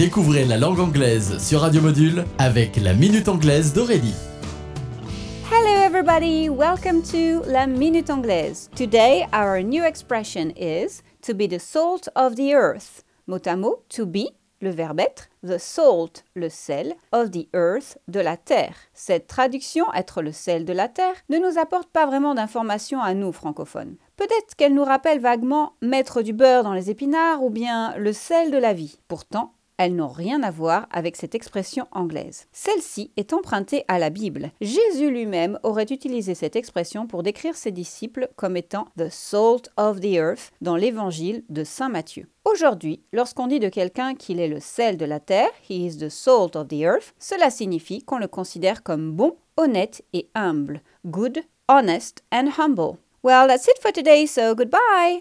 Découvrez la langue anglaise sur Radio Module avec la Minute Anglaise d'Aurélie. Hello, everybody. Welcome to La Minute Anglaise. Today, our new expression is to be the salt of the earth. Mot à mot, to be, le verbe être, the salt, le sel, of the earth, de la terre. Cette traduction, être le sel de la terre, ne nous apporte pas vraiment d'informations à nous, francophones. Peut-être qu'elle nous rappelle vaguement mettre du beurre dans les épinards ou bien le sel de la vie. Pourtant, elles n'ont rien à voir avec cette expression anglaise. Celle-ci est empruntée à la Bible. Jésus lui-même aurait utilisé cette expression pour décrire ses disciples comme étant the salt of the earth dans l'évangile de Saint Matthieu. Aujourd'hui, lorsqu'on dit de quelqu'un qu'il est le sel de la terre, he is the salt of the earth, cela signifie qu'on le considère comme bon, honnête et humble, good, honest and humble. Well, that's it for today, so goodbye!